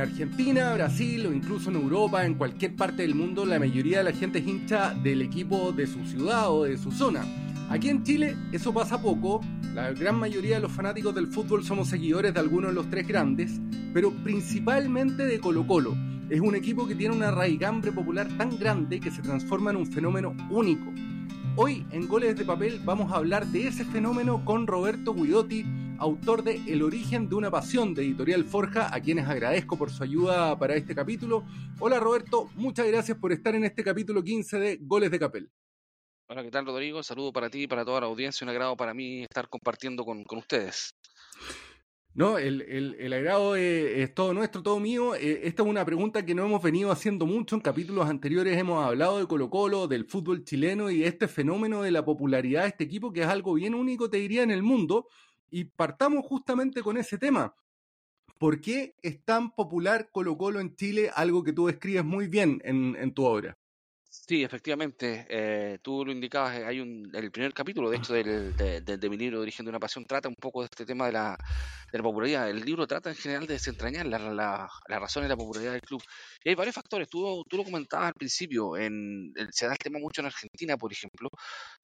Argentina, Brasil o incluso en Europa, en cualquier parte del mundo, la mayoría de la gente es hincha del equipo de su ciudad o de su zona. Aquí en Chile eso pasa poco, la gran mayoría de los fanáticos del fútbol somos seguidores de algunos de los tres grandes, pero principalmente de Colo Colo. Es un equipo que tiene una raigambre popular tan grande que se transforma en un fenómeno único. Hoy en Goles de Papel vamos a hablar de ese fenómeno con Roberto Guidotti, autor de El origen de una pasión de Editorial Forja, a quienes agradezco por su ayuda para este capítulo. Hola Roberto, muchas gracias por estar en este capítulo 15 de Goles de Capel. Hola, ¿qué tal Rodrigo? Saludo para ti y para toda la audiencia. Un agrado para mí estar compartiendo con, ustedes. No, el, el, agrado es, todo nuestro, todo mío. Eh, esta es una pregunta que no hemos venido haciendo mucho. En capítulos anteriores hemos hablado de Colo Colo, del fútbol chileno y este fenómeno de la popularidad de este equipo, que es algo bien único, te diría, en el mundo. Y partamos justamente con ese tema. ¿Por qué es tan popular Colo Colo en Chile? Algo que tú describes muy bien en, en tu obra. Sí, efectivamente, eh, tú lo indicabas, eh, hay un, el primer capítulo, de hecho, del, de, de, mi libro Origen de una Pasión, trata un poco de este tema de la, de la popularidad. El libro trata en general de desentrañar la, la, la razón de la popularidad del club. Y hay varios factores, tú, tú lo comentabas al principio, en, se da el tema mucho en Argentina, por ejemplo,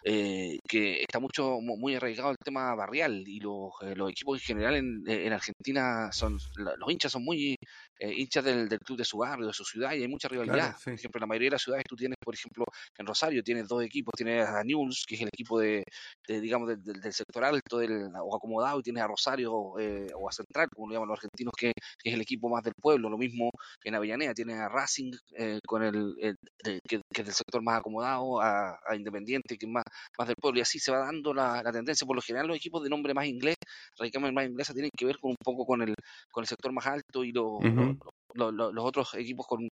eh, que está mucho muy arraigado el tema barrial y los, los equipos en general en, en Argentina son, los hinchas son muy hinchas del, del, club de su barrio, de su ciudad, y hay mucha rivalidad. Por ejemplo, en la mayoría de las ciudades tú tienes por ejemplo, en Rosario tienes dos equipos, tienes a News, que es el equipo de, digamos, del, sector alto del, o acomodado, y tienes a Rosario eh, o a Central, como lo llaman los argentinos, que, es el equipo más del pueblo. Lo mismo en Avellaneda, tienes a Racing, eh, con el, que, es del sector más acomodado, a, Independiente, que es más, más del pueblo, y así se va dando la, tendencia. Por lo general, los equipos de nombre más inglés, radicalmente más inglesa, tienen que ver con un poco con el, con el sector más alto y los, los otros equipos con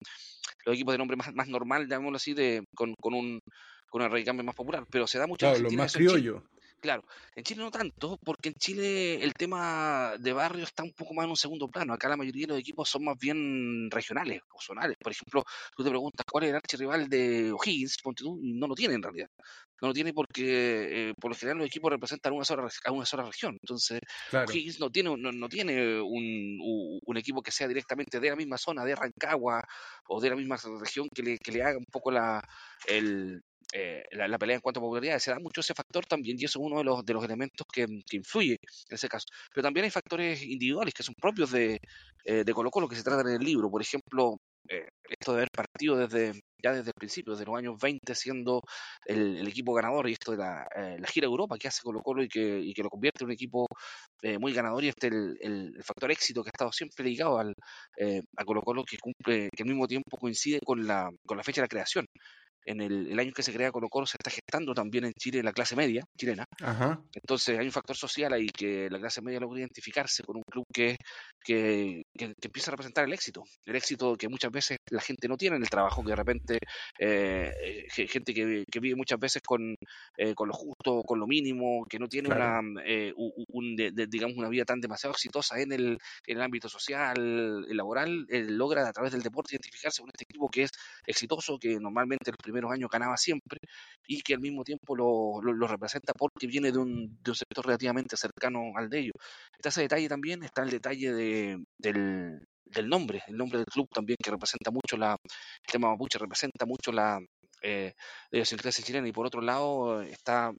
los equipos de nombre más, más normal, llamémoslo así, de, con, con un con un más popular, pero se da mucho claro, en más criollo. Claro, en Chile no tanto, porque en Chile el tema de barrio está un poco más en un segundo plano. Acá la mayoría de los equipos son más bien regionales o zonales. Por ejemplo, tú te preguntas cuál es el archirrival de O'Higgins, y no lo tiene en realidad. No lo tiene porque eh, por lo general los equipos representan una sola, a una sola región. Entonces, O'Higgins no tiene, no, no tiene un, un, equipo que sea directamente de la misma zona, de Rancagua o de la misma región que le, que le haga un poco la, el, eh, la, pelea en cuanto a popularidad. Se da mucho ese factor también y eso es uno de los, de los elementos que, influye en ese caso. Pero también hay factores individuales que son propios de, eh, de Colo Colo que se tratan en el libro. Por ejemplo, eh, esto de haber partido desde ya desde el principio, desde los años 20, siendo el, equipo ganador y esto de la, la, gira Europa que hace Colo Colo y que, y que lo convierte en un equipo muy ganador y este el, el, factor éxito que ha estado siempre ligado al, a Colo Colo que cumple, que al mismo tiempo coincide con la, con la fecha de la creación en el, año que se crea Colo Colo se está gestando también en Chile la clase media chilena. Entonces hay un factor social ahí que la clase media logra identificarse con un club que, que, que, empieza a representar el éxito. El éxito que muchas veces la gente no tiene en el trabajo, que de repente eh, gente que, vive muchas veces con, eh, con lo justo, con lo mínimo, que no tiene una, eh, un, digamos una vida tan demasiado exitosa en el, en el ámbito social, el laboral, logra a través del deporte identificarse con este equipo que es exitoso, que normalmente los primeros años ganaba siempre y que al mismo tiempo lo, lo, representa porque viene de un, de un, sector relativamente cercano al de ellos. Está ese detalle también, está el detalle de, del, del nombre, el nombre del club también que representa mucho la, el tema mapuche representa mucho la eh, idiosincrasia chilena y por otro lado está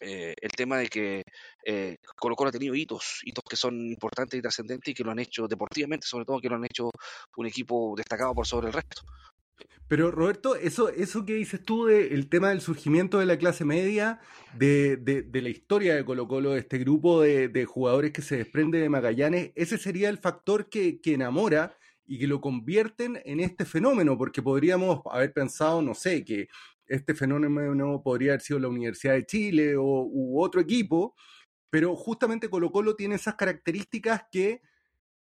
eh, el tema de que eh, Colo Colo ha tenido hitos, hitos que son importantes y trascendentes y que lo han hecho deportivamente, sobre todo que lo han hecho un equipo destacado por sobre el resto. Pero Roberto, eso, eso que dices tú del tema del surgimiento de la clase media, de, de, la historia de Colo Colo, de este grupo de, de, jugadores que se desprende de Magallanes, ese sería el factor que, que, enamora y que lo convierten en este fenómeno, porque podríamos haber pensado, no sé, que este fenómeno podría haber sido la Universidad de Chile o, u otro equipo, pero justamente Colo Colo tiene esas características que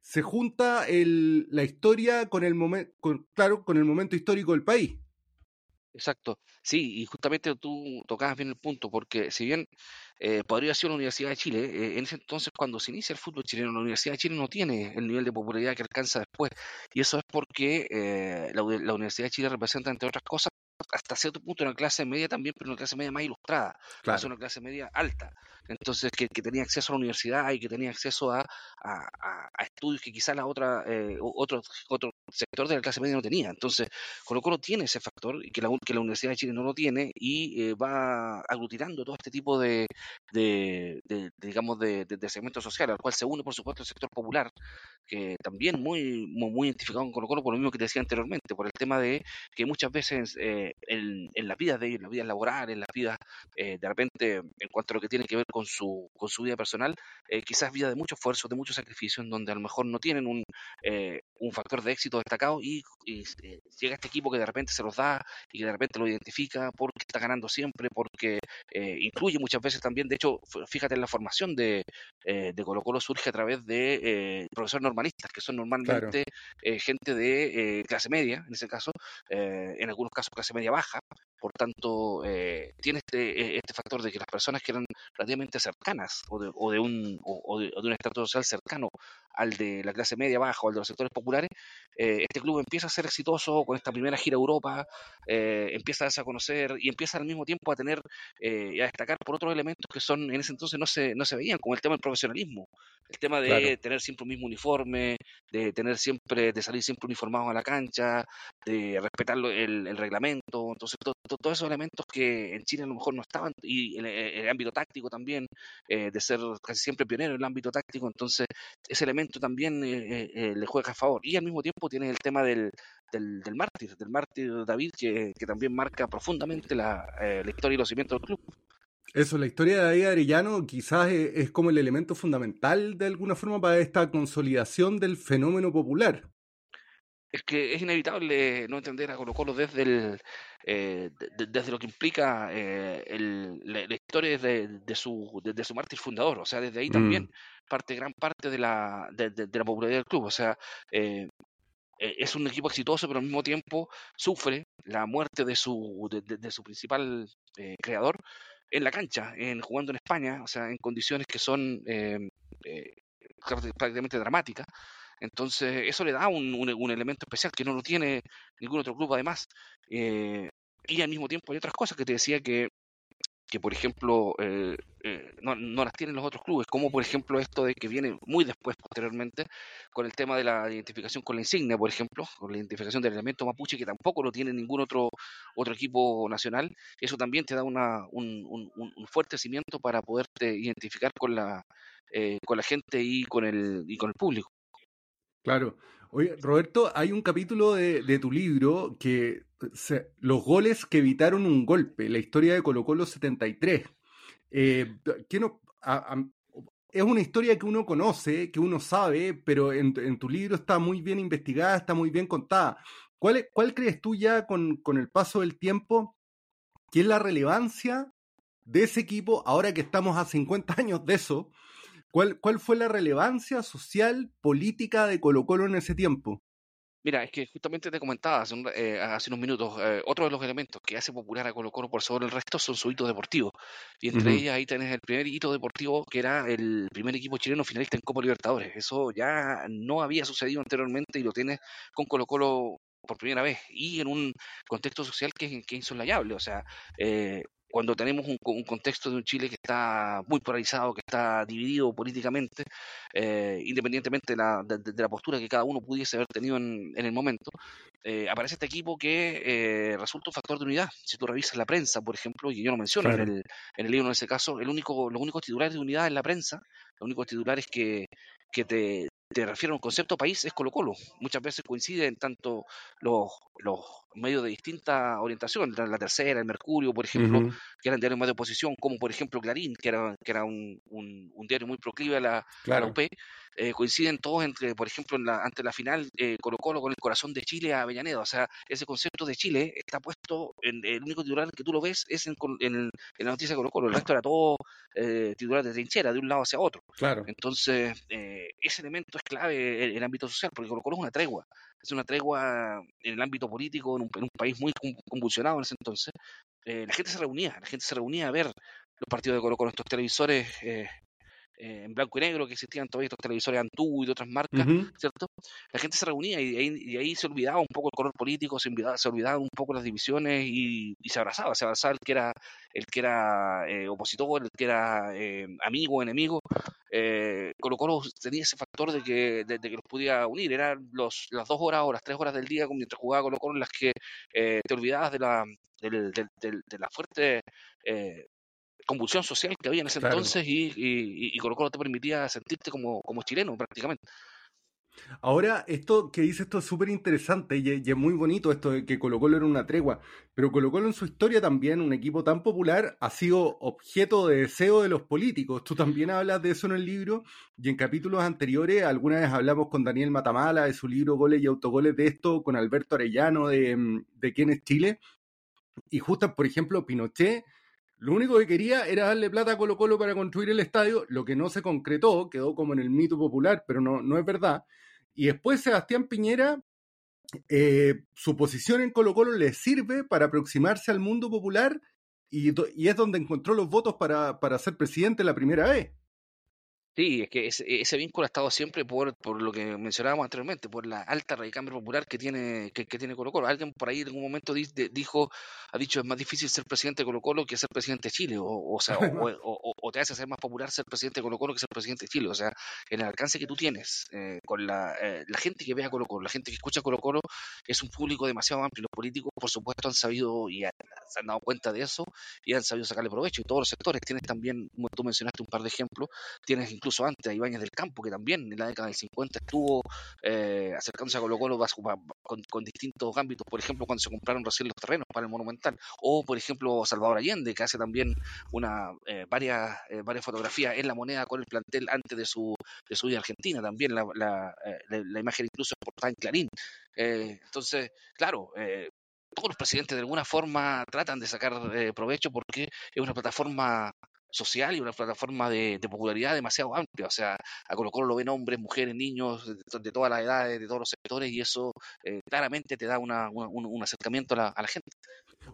se junta la historia con el momento, claro, con el momento histórico del país. Exacto, sí, y justamente tú tocabas bien el punto, porque si bien eh, podría ser la Universidad de Chile, eh, en ese entonces cuando se inicia el fútbol chileno, la Universidad de Chile no tiene el nivel de popularidad que alcanza después, y eso es porque eh, la, la, Universidad de Chile representa, entre otras cosas, hasta cierto punto una clase media también, pero una clase media más ilustrada, es una clase media alta. Entonces, que, tenía acceso a la universidad y que tenía acceso a, estudios que quizás la otra, eh, otro, otro sector de la clase media no tenía. Entonces, Colo Colo tiene ese factor y que la, que la Universidad de Chile no lo tiene y eh, va aglutinando todo este tipo de, de, digamos, de, de, segmentos sociales, al cual se une, por supuesto, el sector popular, que también muy, muy, identificado con Colo Colo por lo mismo que te decía anteriormente, por el tema de que muchas veces eh, en, en, las vidas de ellos, en las vidas laborales, en las vidas, eh, de repente, en cuanto a lo que tiene que ver con su, con su vida personal, quizás vida de mucho esfuerzo, de mucho sacrificio, en donde a lo mejor no tienen un, un factor de éxito destacado y, eh, llega este equipo que de repente se los da y que de repente lo identifica porque está ganando siempre, porque eh, incluye muchas veces también, de hecho, fíjate en la formación de, eh, de Colo Colo surge a través de profesores normalistas, que son normalmente gente de clase media, en ese caso, en algunos casos clase media baja, por tanto, eh, tiene este, este factor de que las personas que eran relativamente cercanas o de, o de un, o, de, un estatus social cercano al de la clase media baja o al de los sectores populares, eh, este club empieza a ser exitoso con esta primera gira a Europa, eh, empieza a conocer y empieza al mismo tiempo a tener y a destacar por otros elementos que son en ese entonces no se, no se veían, como el tema del profesionalismo, el tema de tener siempre un mismo uniforme, de tener siempre, de salir siempre uniformados a la cancha, de respetar el, el reglamento, entonces todo, todos esos elementos que en Chile a lo mejor no estaban, y en el, ámbito táctico también, eh, de ser casi siempre pionero en el ámbito táctico, entonces ese elemento también eh, eh, le juega a favor. Y al mismo tiempo tiene el tema del, del, mártir, del mártir David, que, también marca profundamente la, la, historia y los cimientos del club. Eso, la historia de David Arellano quizás es como el elemento fundamental de alguna forma para esta consolidación del fenómeno popular es que es inevitable no entender a Colo Colo desde el, eh, desde lo que implica eh, el, la, historia de, de, su de, su mártir fundador o sea desde ahí también mm. Parte gran parte de la de, la popularidad del club o sea eh, es un equipo exitoso pero al mismo tiempo sufre la muerte de su de, su principal creador en la cancha en jugando en España o sea en condiciones que son prácticamente dramáticas entonces, eso le da un, un, elemento especial que no lo tiene ningún otro club, además. Eh, y al mismo tiempo hay otras cosas que te decía que, que por ejemplo, eh, eh, no, no, las tienen los otros clubes, como por ejemplo esto de que viene muy después, posteriormente, con el tema de la identificación con la insignia, por ejemplo, con la identificación del elemento mapuche, que tampoco lo tiene ningún otro, otro equipo nacional. Eso también te da una, un, un, un fuerte cimiento para poderte identificar con la, con la gente y con el, y con el público. Claro. Oye, Roberto, hay un capítulo de, tu libro que los goles que evitaron un golpe, la historia de Colo Colo 73. Eh, es una historia que uno conoce, que uno sabe, pero en, tu libro está muy bien investigada, está muy bien contada. ¿Cuál, crees tú ya con, con el paso del tiempo que es la relevancia de ese equipo ahora que estamos a 50 años de eso? ¿Cuál, ¿Cuál fue la relevancia social, política de Colo Colo en ese tiempo? Mira, es que justamente te comentaba hace, eh, unos minutos, eh, otro de los elementos que hace popular a Colo Colo por sobre el resto son su hito deportivo. Y entre ellas ahí tenés el primer hito deportivo que era el primer equipo chileno finalista en Copa Libertadores. Eso ya no había sucedido anteriormente y lo tienes con Colo Colo por primera vez y en un contexto social que, que es insoslayable. O sea, eh, cuando tenemos un, contexto de un Chile que está muy polarizado, que está dividido políticamente, eh, independientemente de la, de, la, postura que cada uno pudiese haber tenido en, el momento, eh, aparece este equipo que eh, resulta un factor de unidad. Si tú revisas la prensa, por ejemplo, y yo lo menciono en, el, en el libro en ese caso, el único, los únicos titulares de unidad en la prensa, los únicos titulares que, que te, te refiero a un concepto país es Colo Colo. Muchas veces coinciden tanto los, los medios de distinta orientación, la, tercera, el Mercurio, por ejemplo, que eran diarios más de oposición, como por ejemplo Clarín, que era, que era un, un, diario muy proclive a la, UP, eh, coinciden todos entre, por ejemplo, en la, ante la final eh, Colo Colo con el corazón de Chile a Avellaneda. O sea, ese concepto de Chile está puesto, en el único titular que tú lo ves es en, en, la noticia de Colo Colo, el resto era todo eh, titular de trinchera, de un lado hacia otro. Claro. Entonces, eh, ese elemento es clave en el ámbito social, porque Colo Colo es una tregua es una tregua en el ámbito político, en un, país muy convulsionado en ese entonces. Eh, la gente se reunía, la gente se reunía a ver los partidos de Colo con estos televisores eh, eh, en blanco y negro que existían todavía estos televisores Antú y de otras marcas, ¿cierto? La gente se reunía y, ahí se olvidaba un poco el color político, se olvidaba, se olvidaba un poco las divisiones y, se abrazaba, se abrazaba el que era, el que era eh, opositor, el que era eh, amigo, enemigo. Eh, Colo Colo tenía ese factor de que, de, que los podía unir, eran los, las dos horas o las tres horas del día mientras jugaba Colo Colo en las que te olvidabas de la, de la fuerte convulsión social que había en ese entonces y, y, y, Colo Colo te permitía sentirte como, como chileno prácticamente. Ahora, esto que dice esto es súper interesante y, es muy bonito esto de que Colo Colo era una tregua, pero Colo Colo en su historia también, un equipo tan popular, ha sido objeto de deseo de los políticos. Tú también hablas de eso en el libro y en capítulos anteriores, alguna vez hablamos con Daniel Matamala de su libro Goles y Autogoles de esto, con Alberto Arellano de, de Quién es Chile. Y justo, por ejemplo, Pinochet lo único que quería era darle plata a Colo Colo para construir el estadio, lo que no se concretó, quedó como en el mito popular, pero no, no es verdad. Y después Sebastián Piñera, eh, su posición en Colo Colo le sirve para aproximarse al mundo popular y, y es donde encontró los votos para, para ser presidente la primera vez. Sí, es que ese, vínculo ha estado siempre por, por lo que mencionábamos anteriormente, por la alta radicambre popular que tiene, que, tiene Colo Colo. Alguien por ahí en algún momento dijo, ha dicho, es más difícil ser presidente de Colo Colo que ser presidente de Chile, o, o sea, o, te hace ser más popular ser presidente de Colo Colo que ser presidente de Chile. O sea, en el alcance que tú tienes eh, con la, eh, la gente que ve a Colo Colo, la gente que escucha a Colo Colo, es un público demasiado amplio. Los políticos, por supuesto, han sabido y se han dado cuenta de eso y han sabido sacarle provecho. Y todos los sectores tienes también, como tú mencionaste un par de ejemplos, tienes incluso incluso antes a Ibáñez del Campo, que también en la década del 50 estuvo eh, acercándose a Colo Colo con, distintos ámbitos, por ejemplo, cuando se compraron recién los terrenos para el Monumental, o por ejemplo Salvador Allende, que hace también una eh, varias, eh, varias fotografías en la moneda con el plantel antes de su, de su vida argentina, también la, la, la, imagen incluso portada en Clarín. entonces, claro, todos los presidentes de alguna forma tratan de sacar provecho porque es una plataforma social y una plataforma de, popularidad demasiado amplia. O sea, a Colo Colo lo ven hombres, mujeres, niños, de, todas las edades, de todos los sectores, y eso eh, claramente te da una, un, acercamiento a la, gente.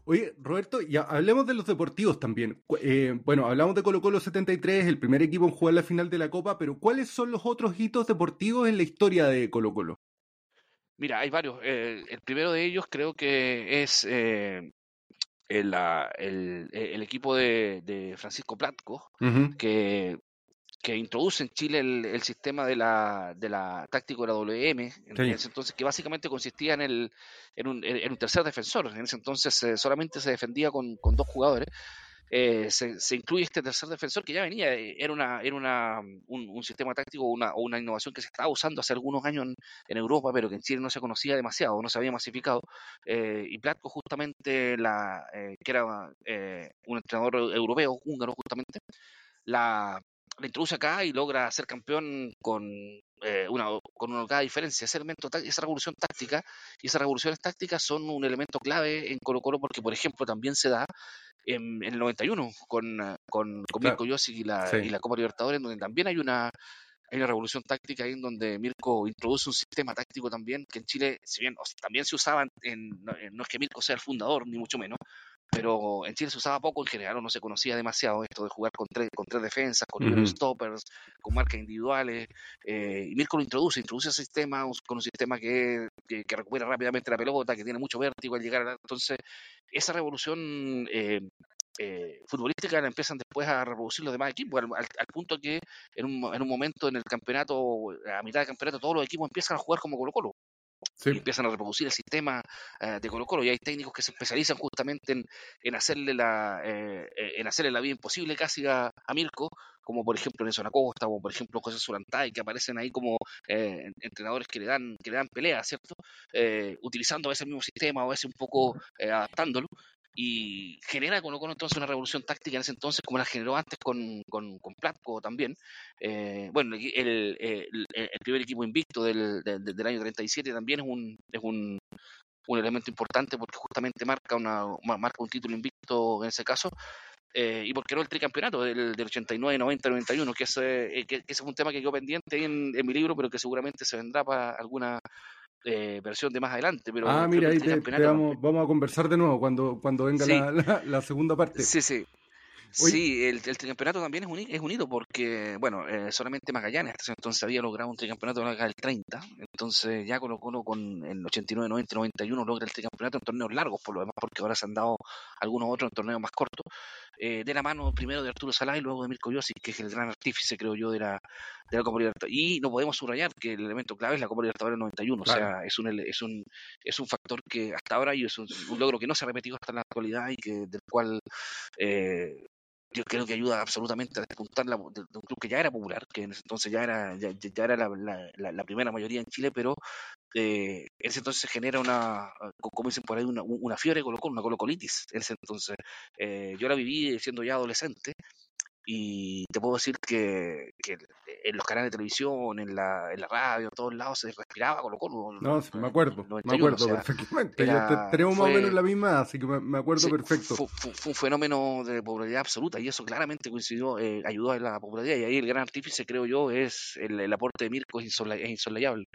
Oye, Roberto, ya hablemos de los deportivos también. Eh, bueno, hablamos de Colo Colo 73, el primer equipo en jugar la final de la Copa, pero ¿cuáles son los otros hitos deportivos en la historia de Colo Colo? Mira, hay varios. Eh, el primero de ellos creo que es el, el, el equipo de, de, Francisco Platco, que, que introduce en Chile el, sistema de la, de la táctico de la WM, en ese entonces, que básicamente consistía en, el, en, un, en un tercer defensor. En ese entonces eh, solamente se defendía con, con dos jugadores. Eh, se, incluye este tercer defensor que ya venía, eh, era, una, era una, un, sistema táctico o una innovación que se estaba usando hace algunos años en, Europa, pero que en Chile no se conocía demasiado, no se había masificado. Eh, y Platko justamente, la, que era un entrenador europeo, húngaro justamente, la, la introduce acá y logra ser campeón con una, con una cada diferencia. Ese elemento, esa revolución táctica y esas revoluciones tácticas son un elemento clave en Colo Colo porque, por ejemplo, también se da en, el 91 con, ah, con, con Mirko y la, y la Copa Libertadores, donde también hay una, hay una revolución táctica ahí en donde Mirko introduce un sistema táctico también, que en Chile, si bien también se usaba, en, no, es que Mirko sea el fundador, ni mucho menos, pero en Chile se usaba poco en general, o no se conocía demasiado esto de jugar con tres, con tres defensas, con stoppers, con marcas individuales, eh, y Mirko lo introduce, introduce ese sistema con un sistema que, que, recupera rápidamente la pelota, que tiene mucho vértigo al llegar, a entonces esa revolución eh, eh, futbolística la empiezan después a reproducir los demás equipos, al, punto que en un, en un, momento en el campeonato, a mitad del campeonato, todos los equipos empiezan a jugar como Colo Colo. Empiezan a reproducir el sistema eh, de Colo Colo y hay técnicos que se especializan justamente en, hacerle la en hacerle la vida imposible casi a, a Mirko como por ejemplo Nelson Acosta o por ejemplo José Surantay, que aparecen ahí como eh, entrenadores que le dan que le dan pelea, ¿cierto? Eh, utilizando ese mismo sistema o ese un poco eh, adaptándolo y genera con Colo entonces una revolución táctica en ese entonces como la generó antes con, con, con Platco también. bueno, el, el, primer equipo invicto del, del, año 37 también es un, es un, un elemento importante porque justamente marca una marca un título invicto en ese caso eh, y por qué no el tricampeonato del, del 89, 90, 91, que ese, eh, que, ese fue un tema que quedó pendiente en, en, mi libro, pero que seguramente se vendrá para alguna eh, versión de más adelante. Pero ah, mira, ahí te, vamos, vamos, a conversar de nuevo cuando, cuando venga la, la, segunda parte. Sí, sí. Sí, el, el, tricampeonato también es, unido, es unido porque, bueno, eh, solamente Magallanes hasta entonces había logrado un tricampeonato en el 30, entonces ya Colo Colo con el 89, 90, 91 logra el tricampeonato en torneos largos, por lo demás, porque ahora se han dado algunos otros en torneos más cortos, eh, de la mano primero de Arturo Salá y luego de Mirko Yossi, que es el gran artífice, creo yo, de la, de la Copa Libertadores. Y no podemos subrayar que el elemento clave es la Copa Libertadores del 91, o sea, es un, es, un, es un factor que hasta ahora y es un, logro que no se ha repetido hasta la actualidad y que del cual eh, yo creo que ayuda absolutamente a despuntar la, de, un club que ya era popular, que en ese entonces ya era, ya, ya era la, la, la, primera mayoría en Chile, pero eh, ese entonces se genera una, como dicen por ahí, una, una fiebre colocó una colocolitis. Ese entonces, eh, yo la viví siendo ya adolescente y te puedo decir que, que, en los canales de televisión, en la, en la radio, en todos lados se respiraba con Colo. No, sí, me acuerdo, me acuerdo perfectamente. tenemos más o menos la misma, así que me, acuerdo perfecto. Fue, fue, un fenómeno de popularidad absoluta y eso claramente coincidió, eh, ayudó a la popularidad. Y ahí el gran artífice, creo yo, es el, el aporte de Mirko, es, es insolayable.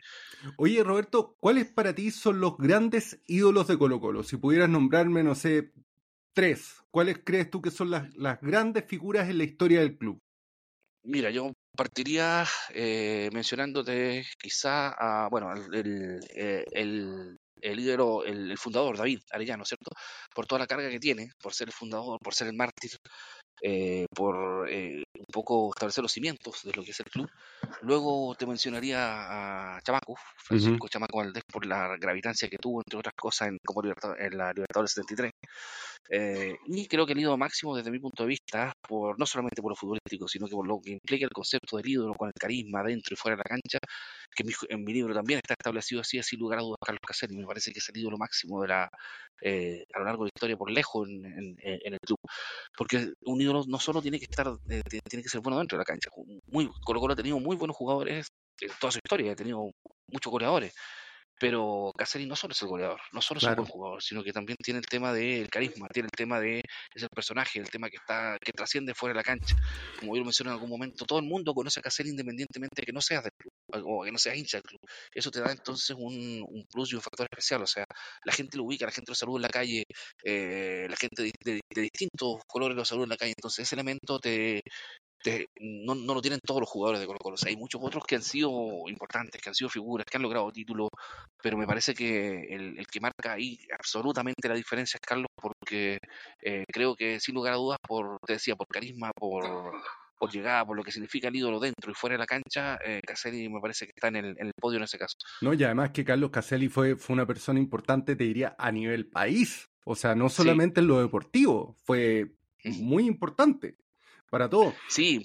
Oye, Roberto, ¿cuáles para ti son los grandes ídolos de Colo Colo? Si pudieras nombrarme, no sé, tres, ¿cuáles crees tú que son las, grandes figuras en la historia del club? Mira, yo partiría eh, mencionándote quizá a, bueno, el, el, el, líder, el, fundador, David Arellano, ¿cierto? Por toda la carga que tiene, por ser el fundador, por ser el mártir, eh, por eh, un poco establecer los cimientos de lo que es el club. Luego te mencionaría a Chamaco, Francisco Chamaco Valdés, por la gravitancia que tuvo, entre otras cosas, en, como en la Libertadores 73. Eh, y creo que el ídolo máximo desde mi punto de vista, por no solamente por lo futbolístico, sino que por lo que implica el concepto del ídolo con el carisma dentro y fuera de la cancha, que en mi, libro también está establecido así, sin lugar a dudas, Carlos Caselli. Me parece que es el ídolo máximo de la, eh, a lo largo de la historia por lejos en, el club. Porque un ídolo no solo tiene que estar, eh, tiene que ser bueno dentro de la cancha. Muy, Colo Colo ha tenido muy buenos jugadores en toda su historia, ha tenido muchos goleadores pero Caselli no solo es el goleador, no solo es un buen jugador, sino que también tiene el tema del carisma, tiene el tema de es el personaje, el tema que está que trasciende fuera de la cancha. Como yo lo mencioné en algún momento, todo el mundo conoce a Caselli independientemente de que no seas del club o que no seas hincha del club. Eso te da entonces un, un, plus y un factor especial, o sea, la gente lo ubica, la gente lo saluda en la calle, eh, la gente de, de, de, distintos colores lo saluda en la calle, entonces ese elemento te, no, no, lo tienen todos los jugadores de Colo Colo. hay muchos otros que han sido importantes, que han sido figuras, que han logrado títulos, pero me parece que el, que marca ahí absolutamente la diferencia es Carlos, porque eh, creo que sin lugar a dudas, por, te decía, por carisma, por, por llegada, por lo que significa el ídolo dentro y fuera de la cancha, eh, Caselli me parece que está en el, en el, podio en ese caso. No, y además que Carlos Caselli fue, fue una persona importante, te diría, a nivel país. O sea, no solamente en lo deportivo, fue muy importante para todo. Sí,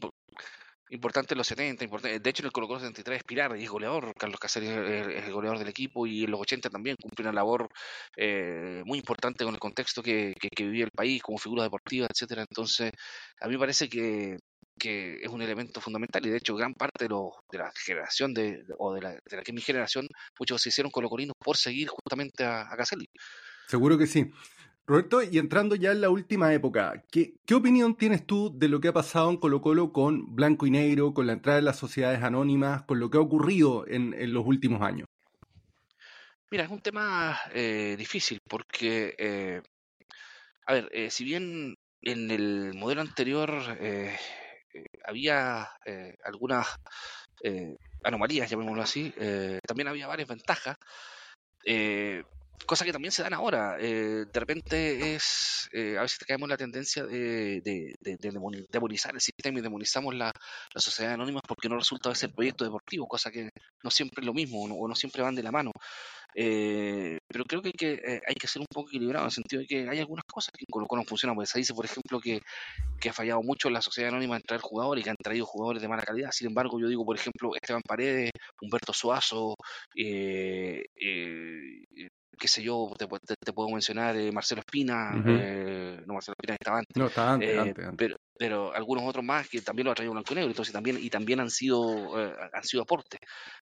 importante en los 70, importante. de hecho en el Colo Colo 73 es Pilar y es goleador, Carlos Casares es el goleador del equipo y en los 80 también cumple una labor eh, muy importante con el contexto que, que, vivía el país como figura deportiva, etcétera. Entonces, a mí me parece que, que es un elemento fundamental y de hecho gran parte de, de la generación de, o de la, de la que mi generación, muchos se hicieron colocolinos por seguir justamente a, a Caselli. Seguro que sí. Roberto, y entrando ya en la última época, ¿qué, ¿qué, opinión tienes tú de lo que ha pasado en Colo Colo con Blanco y Negro, con la entrada de las sociedades anónimas, con lo que ha ocurrido en, los últimos años? Mira, es un tema eh, difícil porque, eh, a ver, eh, si bien en el modelo anterior eh, había algunas anomalías, llamémoslo así, también había varias ventajas. Cosa que también se dan ahora. Eh, de repente es, eh, a veces caemos en la tendencia de, de, de, demonizar el sistema y demonizamos la, la sociedad anónima porque no resulta ser proyecto deportivo, cosa que no siempre es lo mismo o no, siempre van de la mano. Eh, pero creo que hay, que hay que ser un poco equilibrado en el sentido de que hay algunas cosas que con no funcionan. Pues se dice, por ejemplo, que, que ha fallado mucho la sociedad anónima en traer jugadores y que han traído jugadores de mala calidad. Sin embargo, yo digo, por ejemplo, Esteban Paredes, Humberto Suazo, eh, qué sé yo, te, te, puedo mencionar eh, Marcelo Espina, eh, no Marcelo Espina estaba antes, no, estaba antes, eh, antes, Pero, pero algunos otros más que también lo ha traído Blanco y Negro, entonces también, y también han sido, han sido aportes.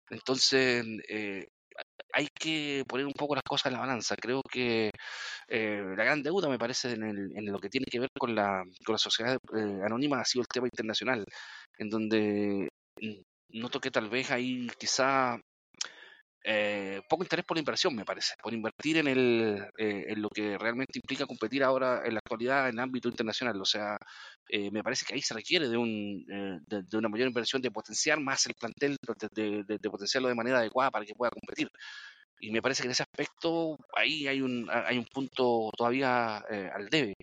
Entonces, hay que poner un poco las cosas en la balanza. Creo que la gran deuda, me parece, en, el, en, lo que tiene que ver con la, con la sociedad anónima ha sido el tema internacional, en donde mm, noto que tal vez ahí quizá eh, poco interés por la inversión, me parece, por invertir en, el, eh, en lo que realmente implica competir ahora en la actualidad en ámbito internacional. O sea, eh, me parece que ahí se requiere de, un, de, una mayor inversión, de potenciar más el plantel, de, potenciarlo de manera adecuada para que pueda competir. Y me parece que en ese aspecto ahí hay un, hay un punto todavía al debe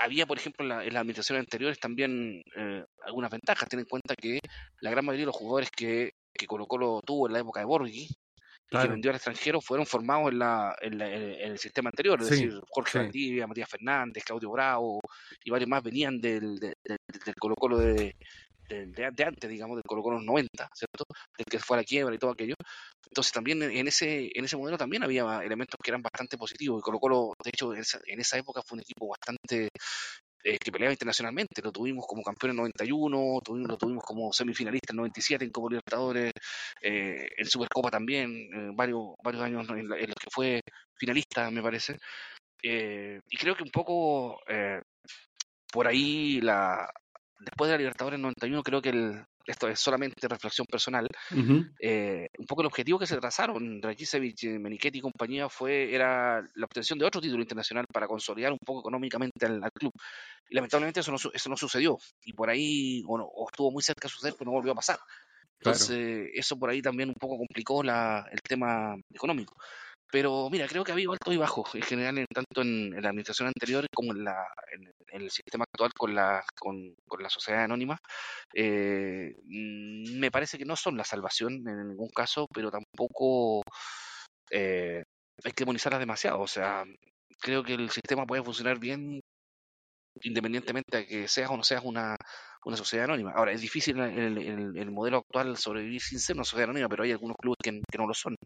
había, por ejemplo, en, la, las administraciones anteriores también algunas ventajas. Ten en cuenta que la gran mayoría de los jugadores que, que Colo Colo tuvo en la época de Borghi y que vendió al extranjero fueron formados en, la, en, el sistema anterior, es decir, Jorge Valdivia, Matías Fernández, Claudio Bravo y varios más venían del, del, Colo Colo de, de, antes, digamos, del Colo Colo 90, ¿cierto? Del que fue a la quiebra y todo aquello. Entonces también en ese, en ese modelo también había elementos que eran bastante positivos y Colo Colo, de hecho, en esa, en esa época fue un equipo bastante eh, que peleaba internacionalmente. Lo tuvimos como campeón en 91, tuvimos, lo tuvimos como semifinalista en 97 en Copa Libertadores, eh, en Supercopa también, eh, varios, varios años en, los que fue finalista, me parece. y creo que un poco por ahí, la después de la Libertadores en 91, creo que el, esto es solamente reflexión personal, eh, un poco el objetivo que se trazaron Dragicevic, Menichetti y compañía fue era la obtención de otro título internacional para consolidar un poco económicamente al, club. Y lamentablemente eso no, eso no sucedió. Y por ahí, o, estuvo muy cerca de suceder, pero no volvió a pasar. Entonces, eso por ahí también un poco complicó la, el tema económico. Pero mira, creo que ha habido altos y bajos en general, tanto en, la administración anterior como en, la, en, el sistema actual con la, con, la sociedad anónima. Eh, mm, me parece que no son la salvación en ningún caso, pero tampoco eh, hay que demonizarlas demasiado. O sea, creo que el sistema puede funcionar bien independientemente de que seas o no seas una, una sociedad anónima. Ahora, es difícil en el, el, modelo actual sobrevivir sin ser una sociedad anónima, pero hay algunos clubes que no lo son.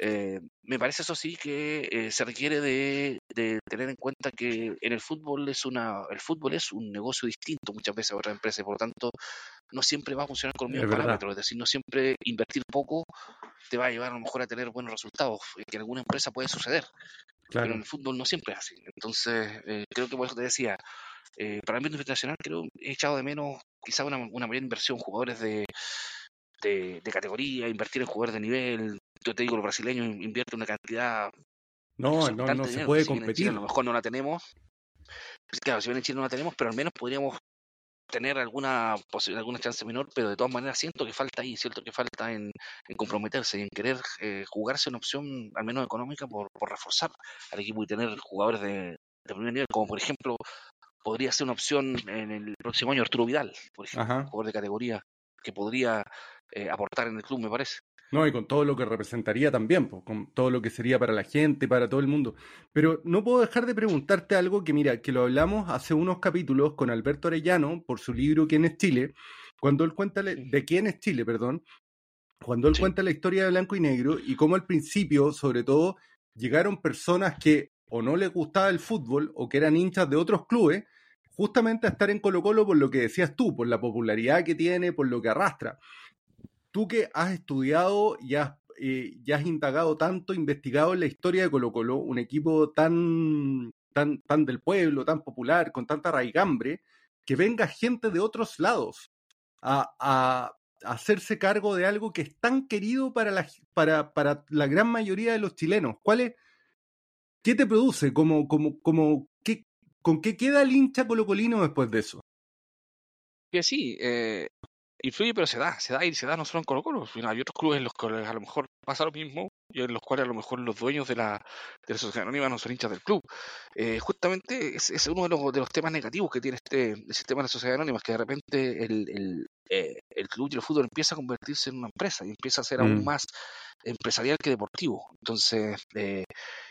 Eh, me parece eso sí que eh, se requiere de, tener en cuenta que en el fútbol es una el fútbol es un negocio distinto muchas veces a otras empresas, por lo tanto no siempre va a funcionar con los mismos parámetros, es decir, no siempre invertir poco te va a llevar a lo mejor a tener buenos resultados, que en alguna empresa puede suceder, pero en el fútbol no siempre es así. Entonces, eh, creo que por eso te decía, para el internacional creo he echado de menos quizá una, una mayor inversión, jugadores de, de, categoría, invertir en jugadores de nivel. Yo te digo, los brasileños invierten una cantidad. No, no, no se puede competir. a lo mejor no la tenemos. Pues claro, si bien en Chile no la tenemos, pero al menos podríamos tener alguna alguna chance menor, pero de todas maneras siento que falta ahí, siento que falta en, comprometerse y en querer eh, jugarse una opción, al menos económica, por, por reforzar al equipo y tener jugadores de, de primer nivel, como por ejemplo podría ser una opción en el próximo año Arturo Vidal, por ejemplo, jugador de categoría que podría eh, aportar en el club, me parece. No, y con todo lo que representaría también, pues, con todo lo que sería para la gente, para todo el mundo. Pero no puedo dejar de preguntarte algo que, mira, que lo hablamos hace unos capítulos con Alberto Arellano por su libro ¿Quién es Chile? Cuando él cuenta de quién es Chile, perdón, cuando él cuenta la historia de blanco y negro y cómo al principio, sobre todo, llegaron personas que o no les gustaba el fútbol o que eran hinchas de otros clubes, justamente a estar en Colo Colo por lo que decías tú, por la popularidad que tiene, por lo que arrastra tú que has estudiado y has, eh, has indagado tanto, investigado en la historia de Colo Colo, un equipo tan, tan, tan del pueblo, tan popular, con tanta raigambre, que venga gente de otros lados a, hacerse cargo de algo que es tan querido para la, para, para la gran mayoría de los chilenos. ¿Cuál es, ¿Qué te produce? Como, como, como, ¿qué, ¿Con qué queda el hincha colocolino después de eso? Que sí, eh, influye, pero se da, se da y se da no solo en Colo Colo. Hay otros clubes en los que a lo mejor pasa lo mismo y en los cuales a lo mejor los dueños de la, de la sociedad anónima no son hinchas del club. Eh, justamente es, es, uno de los, de los temas negativos que tiene este el sistema de la sociedad anónima, que de repente el, el, eh, el club y el fútbol empieza a convertirse en una empresa y empieza a ser aún mm. más empresarial que deportivo. Entonces, eh,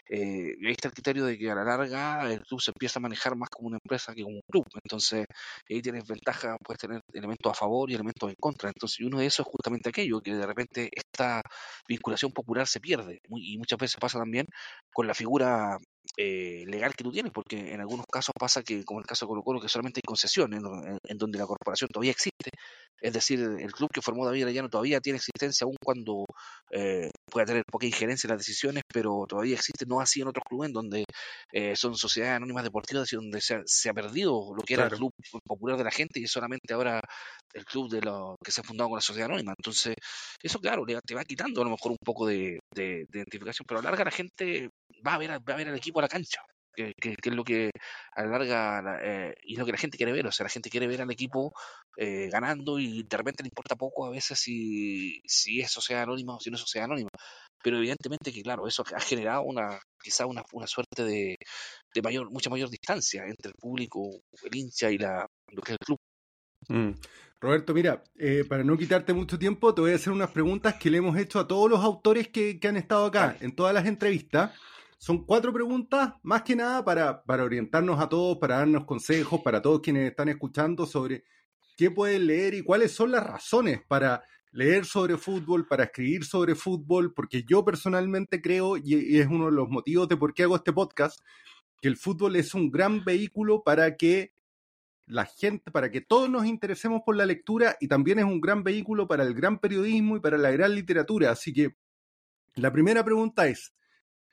eh, ahí está el criterio de que a la larga el club se empieza a manejar más como una empresa que como un club. Entonces, ahí tienes ventaja, puedes tener elementos a favor y elementos en contra. Entonces, uno de esos es justamente aquello, que de repente esta vinculación popular se pierde. y muchas veces pasa también con la figura eh, legal que tú tienes, porque en algunos casos pasa que, como el caso de Colo Colo, que solamente hay concesiones, en, donde la corporación todavía existe, Es decir, el club que formó David Arellano todavía tiene existencia, aun cuando eh, pueda tener poca injerencia en las decisiones, pero todavía existe, no así en otros clubes, donde eh, son sociedades anónimas deportivas, donde se ha, perdido lo que era el club popular de la gente y es solamente ahora el club de lo que se ha fundado con la sociedad anónima. Entonces, eso, claro, te va quitando a lo mejor un poco de, identificación, pero a la larga la gente va a ver, va a ver al equipo a la cancha que, es lo que a la larga eh, y lo que la gente quiere ver. O sea, la gente quiere ver al equipo eh, ganando y de repente le importa poco a veces si, si es sociedad anónima o si no es sociedad anónima. Pero evidentemente que, claro, eso ha generado una quizá una, una suerte de, de mayor, mucha mayor distancia entre el público, el hincha y la, lo que es el club. Mm. Roberto, mira, eh, para no quitarte mucho tiempo, te voy a hacer unas preguntas que le hemos hecho a todos los autores que, que han estado acá en todas las entrevistas. Son cuatro preguntas, más que nada para, para orientarnos a todos, para darnos consejos, para todos quienes están escuchando sobre qué pueden leer y cuáles son las razones para leer sobre fútbol, para escribir sobre fútbol, porque yo personalmente creo, y es uno de los motivos de por qué hago este podcast, que el fútbol es un gran vehículo para que la gente, para que todos nos interesemos por la lectura y también es un gran vehículo para el gran periodismo y para la gran literatura. Así que la primera pregunta es,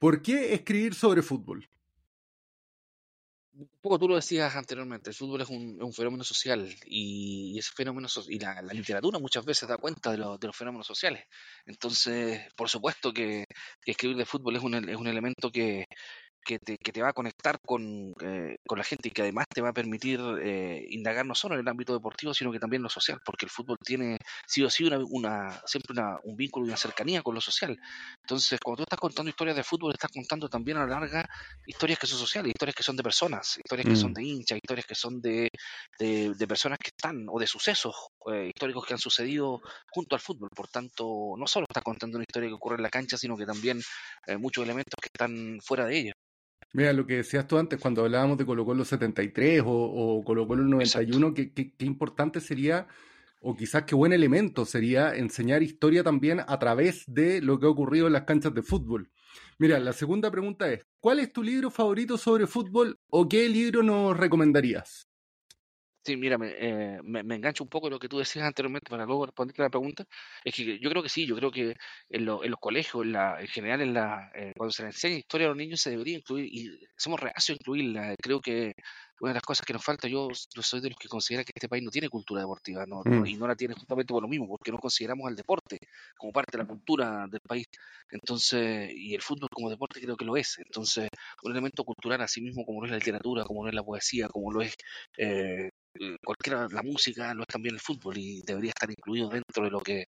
¿Por qué escribir sobre fútbol? Un poco tú lo decías anteriormente, el fútbol es un, fenómeno social y, ese fenómeno y la, literatura muchas veces da cuenta de, los fenómenos sociales. Entonces, por supuesto que, escribir de fútbol es un, es un elemento que, que te, que te va a conectar con, eh, con, la gente y que además te va a permitir eh, indagar no solo en el ámbito deportivo, sino que también en lo social, porque el fútbol tiene sí o sí una, una siempre una, un vínculo y una cercanía con lo social. Entonces, cuando tú estás contando historias de fútbol, estás contando también a la larga historias que son sociales, historias que son de personas, historias que son mm. de hinchas, historias que son de, de, personas que están, o de sucesos eh, históricos que han sucedido junto al fútbol. Por tanto, no solo estás contando una historia que ocurre en la cancha, sino que también muchos elementos que están fuera de ella. Mira, lo que decías tú antes, cuando hablábamos de Colo Colo 73 o, o Colo Colo 91, qué, qué, importante sería, o quizás qué buen elemento sería enseñar historia también a través de lo que ha ocurrido en las canchas de fútbol. Mira, la segunda pregunta es, ¿cuál es tu libro favorito sobre fútbol o qué libro nos recomendarías? Sí, mira, me, eh, me, engancho un poco lo que tú decías anteriormente para luego responderte la pregunta. Es que yo creo que sí, yo creo que en, en los colegios, en, la, en general, en la, eh, cuando se les enseña historia a los niños se debería incluir, y somos reacios a incluirla. Creo que una de las cosas que nos falta, yo, soy de los que considera que este país no tiene cultura deportiva, no, mm. y no la tiene justamente por lo mismo, porque no consideramos al deporte como parte de la cultura del país. Entonces, y el fútbol como deporte creo que lo es. Entonces, un elemento cultural así mismo como lo es la literatura, como lo es la poesía, como lo es eh, cualquiera, la música no es también el fútbol y debería estar incluido dentro de lo que,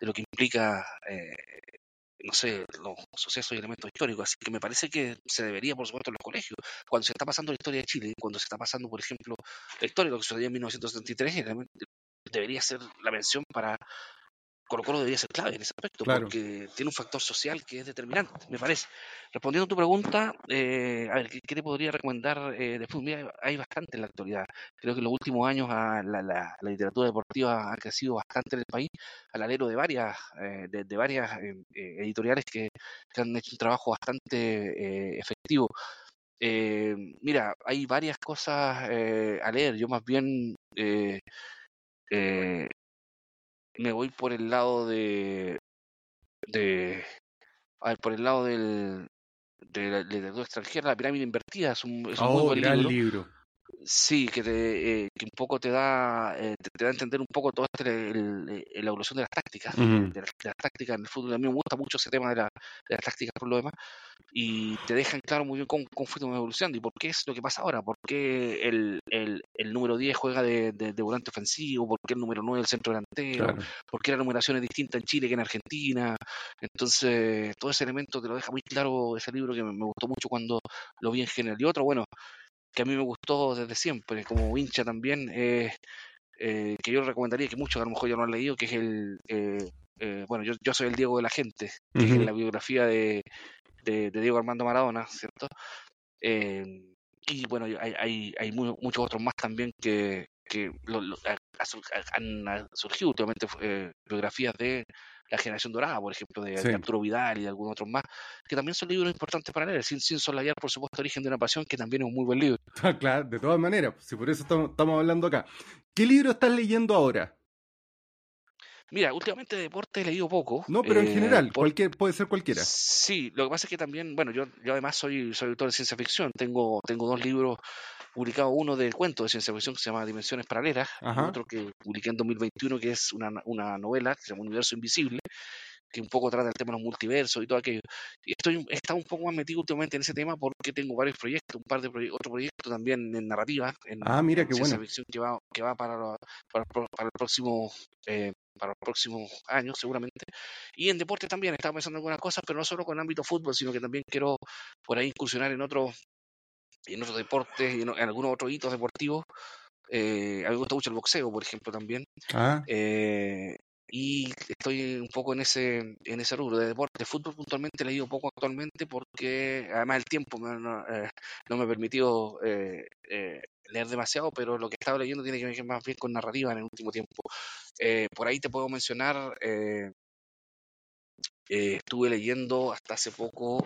de lo que implica, eh, no sé, los sucesos y elementos históricos. Así que me parece que se debería, por supuesto, en los colegios, cuando se está pasando la historia de Chile, cuando se está pasando, por ejemplo, la historia de lo que sucedió en 1973, debería ser la mención para Colo Colo debería ser clave en ese aspecto, porque tiene un factor social que es determinante, me parece. Respondiendo a tu pregunta, eh, a ver, ¿qué, te podría recomendar eh, de fútbol? hay bastante en la actualidad. Creo que en los últimos años ah, la, literatura deportiva ha crecido bastante en el país, al alero de varias, eh, de, varias editoriales que, han hecho un trabajo bastante efectivo. mira, hay varias cosas a leer. Yo más bien me voy por el lado de, de a ver, por el lado del de la literatura extranjera, la pirámide invertida es un, es un muy oh, buen libro. libro. Sí, que, te, eh, que un poco te da, eh, te, da a entender un poco toda este, la evolución de las tácticas, de, las, tácticas en el fútbol. A mí me gusta mucho ese tema de, la, de las tácticas por lo demás, y te dejan claro muy bien cómo, cómo fue tu evolución y por qué es lo que pasa ahora, por qué el, el, el número 10 juega de, de, volante ofensivo, por qué el número 9 el centro delantero, por qué la numeración es distinta en Chile que en Argentina. Entonces, todo ese elemento te lo deja muy claro ese libro que me, me gustó mucho cuando lo vi en general. Y otro, bueno, que a mí me gustó desde siempre, como hincha también, eh, eh, que yo recomendaría que muchos a lo mejor ya no han leído, que es el, eh, bueno, yo, yo soy el Diego de la gente, que es la biografía de, de, Diego Armando Maradona, ¿cierto? y bueno, hay, hay, hay muchos otros más también que, que han surgido últimamente biografías de la generación dorada, por ejemplo, de, Arturo Vidal y de algunos otros más, que también son libros importantes para leer, sin, sin solayar, por supuesto, Origen de una Pasión, que también es un muy buen libro. claro, de todas maneras, si por eso estamos, hablando acá. ¿Qué libro estás leyendo ahora? Mira, últimamente de deporte he leído poco. No, pero en eh, general, por- cualquier, puede ser cualquiera. Sí, lo que pasa es que también, bueno, yo, yo además soy, soy autor de ciencia ficción. Tengo, tengo dos libros publicados, uno de cuentos de ciencia ficción que se llama Dimensiones Paralelas, Ajá. otro que publiqué en 2021 que es una, una novela que se llama Universo Invisible, que un poco trata el tema de los multiversos y todo aquello. Y estoy, estado un poco más metido últimamente en ese tema porque tengo varios proyectos, un par de proyectos, otro proyecto también en narrativa, en, Ah, mira, qué ciencia bueno. ficción que va, que va para, la- para, el para el próximo... eh, para los próximos años seguramente. Y en deporte también estaba pensando en algunas cosas, pero no solo con ámbito fútbol, sino que también quiero por ahí incursionar en otros en otros deportes y en, en algunos otros hitos deportivos. Eh, a mí me gusta mucho el boxeo, por ejemplo, también. Ah, Eh, y estoy un poco en ese en ese rubro de deporte. Fútbol puntualmente he leído poco actualmente porque además el tiempo me- no, eh, no me ha permitido eh, eh, leer demasiado, pero lo que he estado leyendo tiene que ver más bien con narrativa en el último tiempo. Por ahí te puedo mencionar, estuve leyendo hasta hace poco,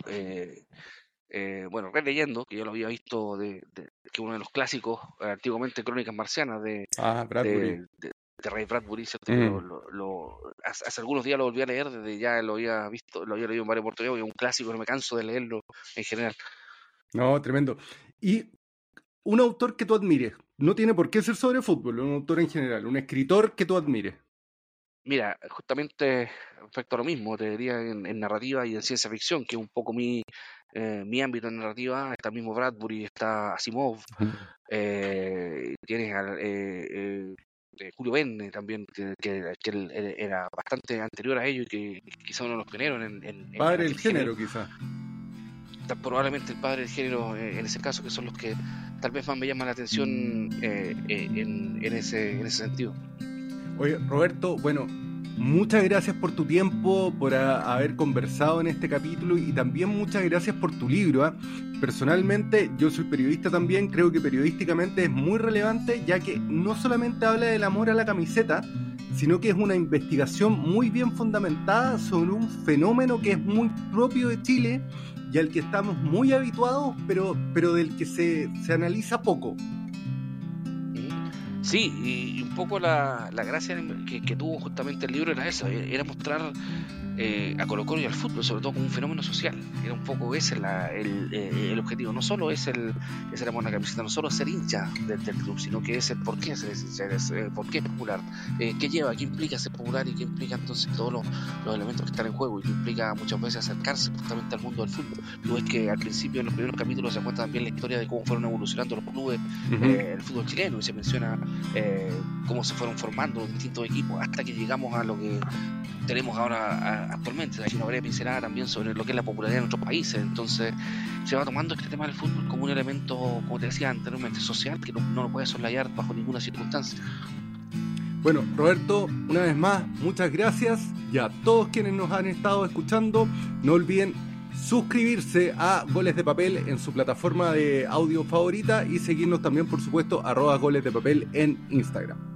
eh, bueno, releyendo, que yo lo había visto de, de- que uno de los clásicos, eh, antiguamente Crónicas Marcianas de, ah, Bradbury. de, de- de Ray Bradbury, Mm. lo- lo- hace, hace algunos días lo volví a leer, desde ya lo había visto, lo había leído en varias oportunidades, es un clásico, no me canso de leerlo en general. No, tremendo. Y un autor que tú admires, no tiene por qué ser sobre fútbol, un autor en general, un escritor que tú admires. Mira, justamente respecto a lo mismo, te diría en, en narrativa y en ciencia ficción, que es un poco mi, eh, mi ámbito en narrativa, está el mismo Bradbury, está Asimov, eh, tienes al, eh, eh, eh, Julio Verne también, que, que- que él- él era bastante anterior a ello y que quizá uno de los pioneros en, en, Padre del género. género, quizás. Está probablemente el padre del género eh, en ese caso, que son los que tal vez más me llaman la atención eh, eh, en, en ese, en ese sentido. Oye, Roberto, bueno, muchas gracias por tu tiempo, por haber conversado en este capítulo y también muchas gracias por tu libro. ¿ah? Personalmente, yo soy periodista también, creo que periodísticamente es muy relevante, ya que no solamente habla del amor a la camiseta, sino que es una investigación muy bien fundamentada sobre un fenómeno que es muy propio de Chile y al que estamos muy habituados, pero, pero del que se, se analiza poco. Sí, y un poco la, la gracia que, que tuvo justamente el libro era eso, era mostrar eh, a Colo Colo y al fútbol, sobre todo como un fenómeno social. Era un poco ese la- el, eh, el objetivo. No solo es el, es la camiseta, no solo es ser hincha del, del club, sino que es el por qué ser hincha, es, por qué es popular, eh, qué lleva, qué implica ser popular y qué implica entonces todos los, los elementos que están en juego y que implica muchas veces acercarse justamente al mundo del fútbol. Tú ves que al principio, en los primeros capítulos, se cuenta también la historia de cómo fueron evolucionando los clubes eh, el fútbol chileno y se menciona eh, cómo se fueron formando los distintos equipos hasta que llegamos a lo que tenemos ahora actualmente. Hay una breve pincelada también sobre lo que es la popularidad en otros países. Entonces se va tomando este tema del fútbol como un elemento, como te decía anteriormente, social que no, no lo puede soslayar bajo ninguna circunstancia. Bueno, Roberto, una vez más, muchas gracias y a todos quienes nos han estado escuchando, no olviden suscribirse a Goles de Papel en su plataforma de audio favorita y seguirnos también, por supuesto, arroba goles de papel en Instagram.